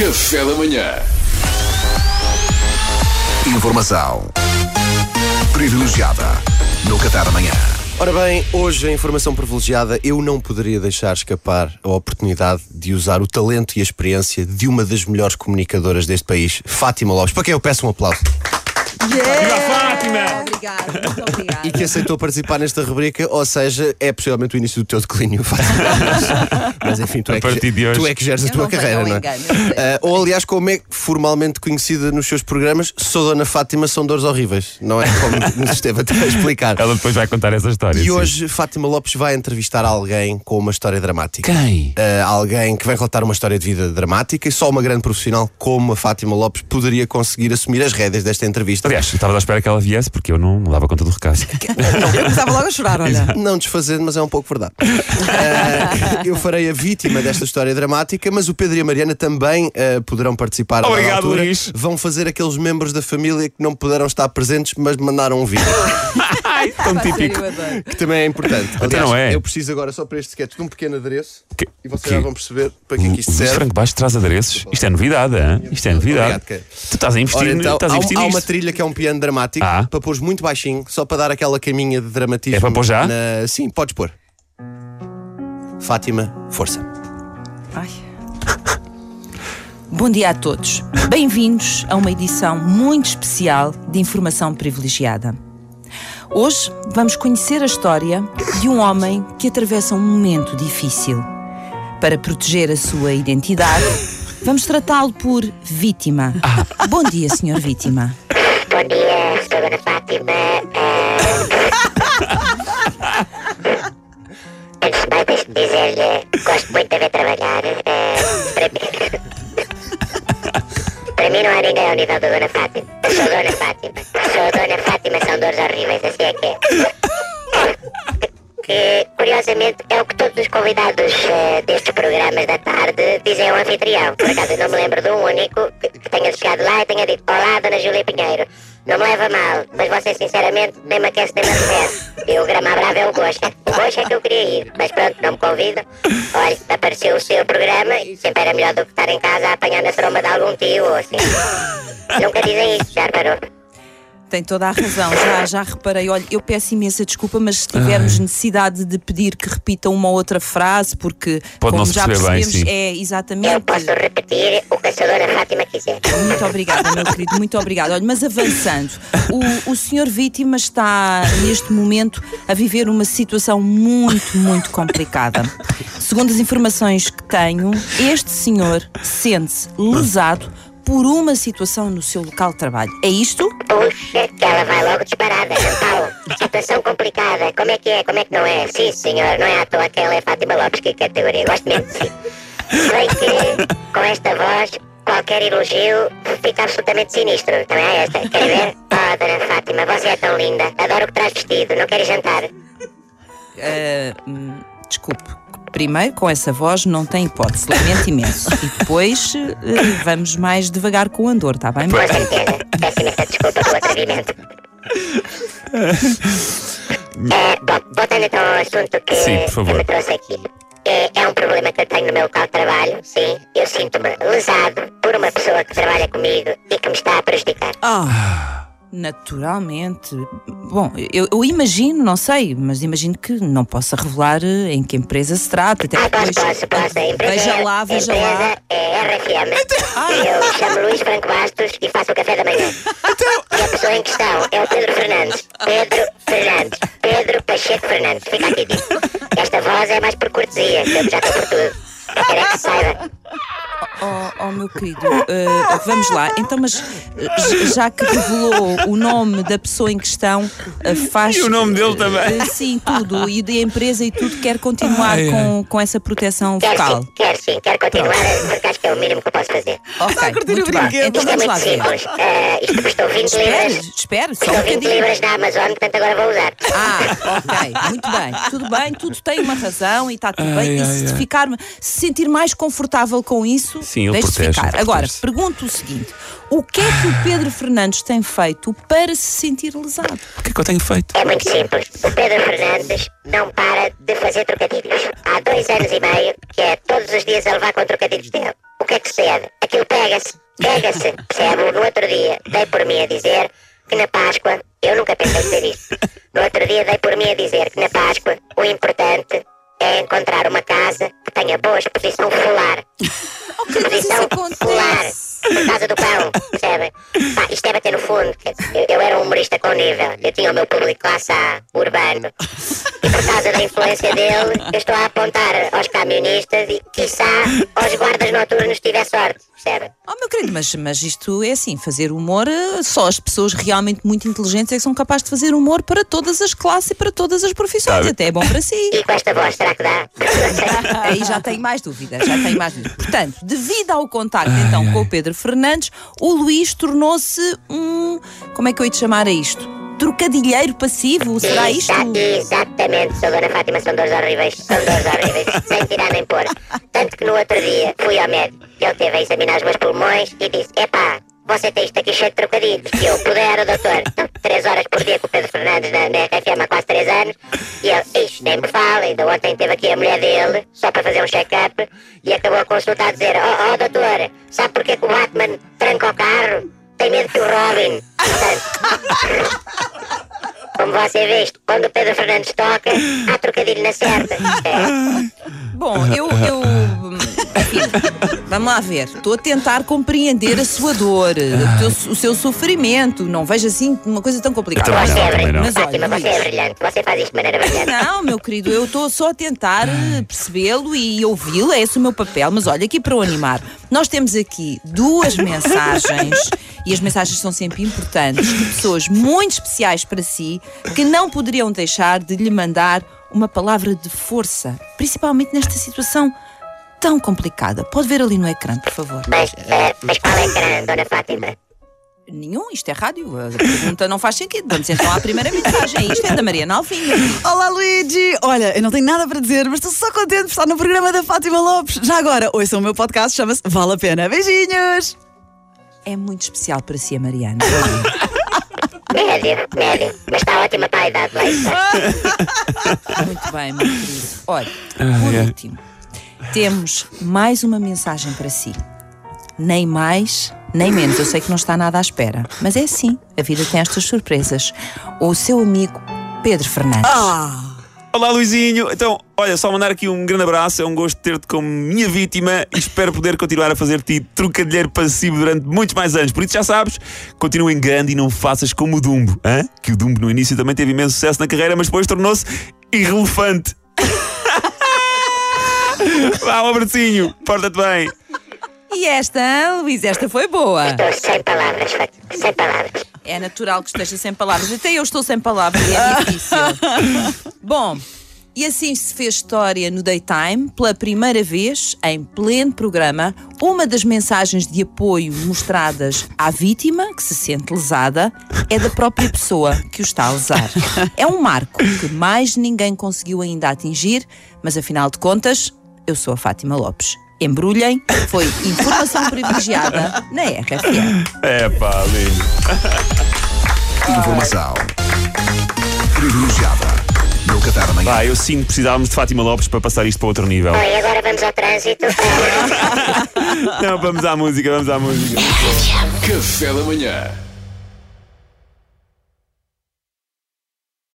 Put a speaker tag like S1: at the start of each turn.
S1: Café da manhã.
S2: Informação privilegiada no Qatar amanhã.
S3: Ora bem, hoje a informação privilegiada, eu não poderia deixar escapar a oportunidade de usar o talento e a experiência de uma das melhores comunicadoras deste país, Fátima Lopes, para quem eu peço um aplauso.
S4: Viva
S5: Fátima!
S4: Obrigada, muito obrigada.
S3: E que aceitou participar nesta rubrica, ou seja, é possivelmente o início do teu declínio, Fátima Lopes. Mas enfim, tu
S5: A
S3: é,
S5: partir
S3: que,
S5: de hoje.
S3: tu é que geres a tua carreira, não é?
S4: engano.
S3: Ah, ou aliás, como é formalmente conhecida nos seus programas, sou Dona Fátima, são dores horríveis, não é? Como nos esteve até a explicar.
S5: Ela depois vai contar essa história.
S3: E
S5: sim.
S3: hoje Fátima Lopes vai entrevistar alguém com uma história dramática.
S5: Quem?
S3: Uh, alguém que vai relatar uma história de vida dramática e só uma grande profissional como a Fátima Lopes poderia conseguir assumir as rédeas desta entrevista.
S5: Aliás, estava à espera que ela viesse porque eu não, não dava conta do recado.
S4: Eu começava logo a chorar, olha.
S3: Não desfazendo, mas é um pouco verdade. Uh, eu farei a vítima desta história dramática, mas o Pedro e a Mariana também uh, poderão participar.
S5: Obrigado,
S3: altura.
S5: Luís.
S3: Vão fazer aqueles membros da família que não puderam estar presentes, mas mandaram um vídeo,
S5: Ai, tão típico.
S4: eu adoro.
S3: que também é importante. Aliás,
S5: não é?
S3: eu preciso agora só para este sketch de um pequeno adereço
S5: Que-
S3: e vocês
S5: que-
S3: já vão perceber para que é que isto
S5: O
S3: serve.
S5: Franco Baixo traz adereços. Isto é novidade, hein? Isto é novidade.
S3: Obrigado, cara.
S5: Tu estás a investir,
S3: Ora, então,
S5: estás a
S3: há,
S5: investir
S3: há uma
S5: nisto.
S3: trilha que é um piano dramático
S5: Ah.
S3: para pôr muito baixinho, só para dar aquela caminha de dramatismo.
S5: É para pôr já?
S3: na- Sim, podes pôr. Fátima, força.
S4: Ai. Bom dia a todos. Bem-vindos a uma edição muito especial de Informação Privilegiada. Hoje vamos conhecer a história de um homem que atravessa um momento difícil. Para proteger a sua identidade, vamos tratá-lo por vítima. Bom dia, senhor vítima.
S6: Bom dia, sou a Dona Fátima. Eh, Antes de mais, deixe-me dizer-lhe gosto muito de ver trabalhar. Eh, para, mim... para mim não há ninguém ao nível da Dona Fátima. Eu sou a Dona Fátima. Que é. Curiosamente, é o que todos os convidados eh, destes programas da tarde dizem ao anfitrião. Por acaso, não me lembro de um único que, tenha chegado lá e tenha dito: Olá, Dona Júlia Pinheiro. Não me leva mal, mas você, sinceramente, nem me aquece nem me arrefece. E o grama brava é o gosto. O gosto é que eu queria ir, mas pronto, não me convida. Olha, apareceu o seu programa e sempre era melhor do que estar em casa a apanhar na tromba de algum tio ou assim. Nunca dizem isso, já reparou?
S4: Tem toda a razão, já, já reparei. Olha, eu peço imensa desculpa, mas se tivermos necessidade de pedir que repita uma outra frase, porque
S5: Pode
S4: como já
S5: perceber bem,
S4: percebemos,
S5: sim.
S4: é
S6: Eu
S4: exatamente.
S6: posso repetir o que a senhora Fátima quiser.
S4: Muito obrigada, meu querido, muito obrigada. Olha, mas avançando, o, o senhor vítima está neste momento a viver uma situação muito, muito complicada. Segundo as informações que tenho, este senhor sente-se lesado por uma situação no seu local de trabalho. É isto?
S6: Puxa, que ela vai logo disparada, Paulo. Situação complicada. Como é que é? Como é que não é? Sim, senhor, não é à toa que ela é Fátima Lopes, que categoria. Gosto mesmo de si. Sei que com esta voz, qualquer elogio fica absolutamente sinistro. Também é esta. Quer ver? Oh, dona Fátima, você é tão linda. Adoro o que traz vestido. Não quer ir jantar?
S4: Hum, desculpe. Primeiro, com essa voz não tem hipótese, lamento imenso. E depois eh, vamos mais devagar com o andor, está bem?
S6: Com certeza. Peço imensa desculpa pelo atrevimento. É, bom, voltando então ao assunto que,
S5: Sim, por favor.
S6: que me trouxe aqui. É, é um problema que eu tenho no meu local de trabalho, sim. Eu sinto-me lesado por uma pessoa que trabalha comigo e que me está a prejudicar.
S4: Ah, naturalmente. Bom, eu, eu imagino, não sei, mas imagino que não possa revelar eh, em que empresa se trata. Até
S6: Ah, posso,
S4: depois-
S6: posso, posso. A empresa,
S4: Veja lá, veja
S6: empresa
S4: lá.
S6: é RFM.
S4: Ah.
S6: E eu chamo Luís Franco Bastos e faço o café da manhã.
S4: Então-
S6: E a pessoa em questão é o Pedro Fernandes. Pedro Fernandes. Pedro Pacheco Fernandes. Fica aqui dito. Esta voz é mais por cortesia, que eu já estou por tudo. Quero é que saiba.
S4: Oh, oh, meu querido, eh, vamos lá. Então, mas já que revelou o nome da pessoa em questão, eh, faz.
S5: E o nome dele também.
S4: Eh, sim, tudo. E da empresa e tudo, quer continuar
S5: Ai,
S4: com, com essa proteção
S6: Quero
S4: vocal.
S6: sim, quero sim. Quero continuar porque acho que é o mínimo que eu posso fazer.
S4: Ok, muito bem. Então
S6: Isto é
S4: vamos lá
S6: simples. Isto custou 20
S4: Espere,
S6: libras.
S4: espere, só um
S6: Custou 20
S4: bocadinho.
S6: libras na Amazon, portanto agora vou usar.
S4: Ah, ok, muito bem. Tudo bem, tudo tem uma razão e está tudo
S5: Ai,
S4: bem. E
S5: ai,
S4: se,
S5: ai.
S4: ficar, se sentir mais confortável com isso,
S5: Sim, ele
S4: deixe
S5: protege,
S4: ficar.
S5: ele
S4: Agora, pergunto o seguinte: o que é que o Pedro Fernandes tem feito para se sentir lesado?
S5: O que é que eu tenho feito?
S6: É muito simples. O Pedro Fernandes não para de fazer trocadilhos. Há dois anos e meio que é todos os dias a levar com trocadilhos dele. O que é que sucede? Aquilo pega-se, pega-se, percebe? No outro dia dei por mim a dizer que na Páscoa, eu nunca pensei dizer isto, no outro dia dei por mim a dizer que na Páscoa o importante é encontrar uma casa que tenha boa exposição
S4: isso
S6: Exposição
S4: acontece.
S6: Por causa do pão, percebem? Pá, isto é bater no fundo. Eu, eu era um humorista com nível. Eu tinha o meu público classe A, urbano. E por causa da influência dele, eu estou a apontar aos camionistas e, quiçá, aos guardas noturnos se tiver sorte, percebem?
S4: Oh, meu querido, mas, mas isto é assim, fazer humor, eh, só as pessoas realmente muito inteligentes é que são capazes de fazer humor para todas as classes e para todas as profissões.
S5: Sabe?
S4: Até é bom para si.
S6: E com esta voz, será que dá?
S4: Aí já tenho mais dúvidas, já tenho mais dúvidas. Portanto, devido ao contacto então com o Pedro Fernandes, o Luís tornou-se um. Como é que eu ia te chamar a isto? Trocadilheiro passivo? Será isto?
S6: Exa- exatamente, sou Dona Fátima, são dores horríveis, são dores horríveis, sem tirar nem pôr. Tanto que no outro dia fui ao médico, ele teve a examinar os meus pulmões e disse: Epá, você tem isto aqui cheio de trocadilhos. E eu, pudera, doutor, então, três horas por dia com o Pedro Fernandes na, na RFM há quase três anos. E ele, ixi, nem me fala, ainda ontem teve aqui a mulher dele, só para fazer um check-up, e acabou a consulta a dizer: Oh, oh doutor, sabe porquê que o Batman tranca o carro? Tem medo que o Robin. Como você vê, quando o Pedro Fernandes toca, há trocadilho na certa. É.
S4: Bom, eu. eu enfim, vamos lá ver. Estou a tentar compreender a sua dor, o, teu- o seu sofrimento. Não vejo assim uma coisa tão complicada.
S5: Também
S6: Você
S5: não,
S6: é
S5: também não.
S4: Mas olha,
S6: você é
S4: Luís.
S6: brilhante. Você faz isto de maneira brilhante.
S4: Não, meu querido, eu estou só a tentar eh, percebê-lo e ouvi-lo, é esse o meu papel. Mas olha, aqui para o animar, nós temos aqui duas mensagens, e as mensagens são sempre importantes, de pessoas muito especiais para si, que não poderiam deixar de lhe mandar uma palavra de força, principalmente nesta situação tão complicada. Pode ver ali no ecrã, por favor.
S6: Mas, eh, mas qual é ecrã, Dona Fátima?
S4: Nenhum, isto é rádio, a pergunta não faz sentido. Vamos então à primeira mensagem. Isto é da Mariana Alvinha.
S1: Olá, Luigi! Olha, eu não tenho nada para dizer, mas estou só contente por estar no programa da Fátima Lopes. Já agora, ouçam o meu podcast, chama-se Vale a Pena. Beijinhos!
S4: É muito especial para si, a Mariana.
S6: Médio, médio. Mas está ótima para a idade, vai.
S4: Muito bem, meu querido. Olha, por
S5: é.
S4: último, temos mais uma mensagem para si. Nem mais, nem menos. Eu sei que não está nada à espera, mas é assim. A vida tem estas surpresas. O seu amigo Pedro Fernandes.
S5: Olá, Luizinho. Então, olha, só mandar aqui um grande abraço. É um gosto ter-te como minha vítima e espero poder continuar a fazer-te trocadilheiro passivo durante muitos mais anos. Por isso, já sabes, continua em grande e não faças como o Dumbo. hã? Que o Dumbo no início também teve imenso sucesso na carreira, mas depois tornou-se irrelevante. Vá, um abracinho. Porta-te bem.
S4: E esta, Luís, esta foi boa.
S6: Estou sem palavras, Fátima. Sem palavras.
S4: É natural que esteja sem palavras. Até eu estou sem palavras e é difícil. Bom, e assim se fez história no Daytime, pela primeira vez, em pleno programa, uma das mensagens de apoio mostradas à vítima, que se sente lesada, é da própria pessoa que o está a lesar. É um marco que mais ninguém conseguiu ainda atingir, mas afinal de contas, eu sou a Fátima Lopes. Embrulhem, foi informação privilegiada na RFM.
S5: É pá, lindo.
S2: Informação privilegiada no Qatar amanhã.
S5: Pá, eu sinto que precisávamos de Fátima Lopes para passar isto para outro nível.
S6: Bom, e agora vamos ao trânsito.
S5: Não, vamos à música, vamos à música.
S2: Café da manhã.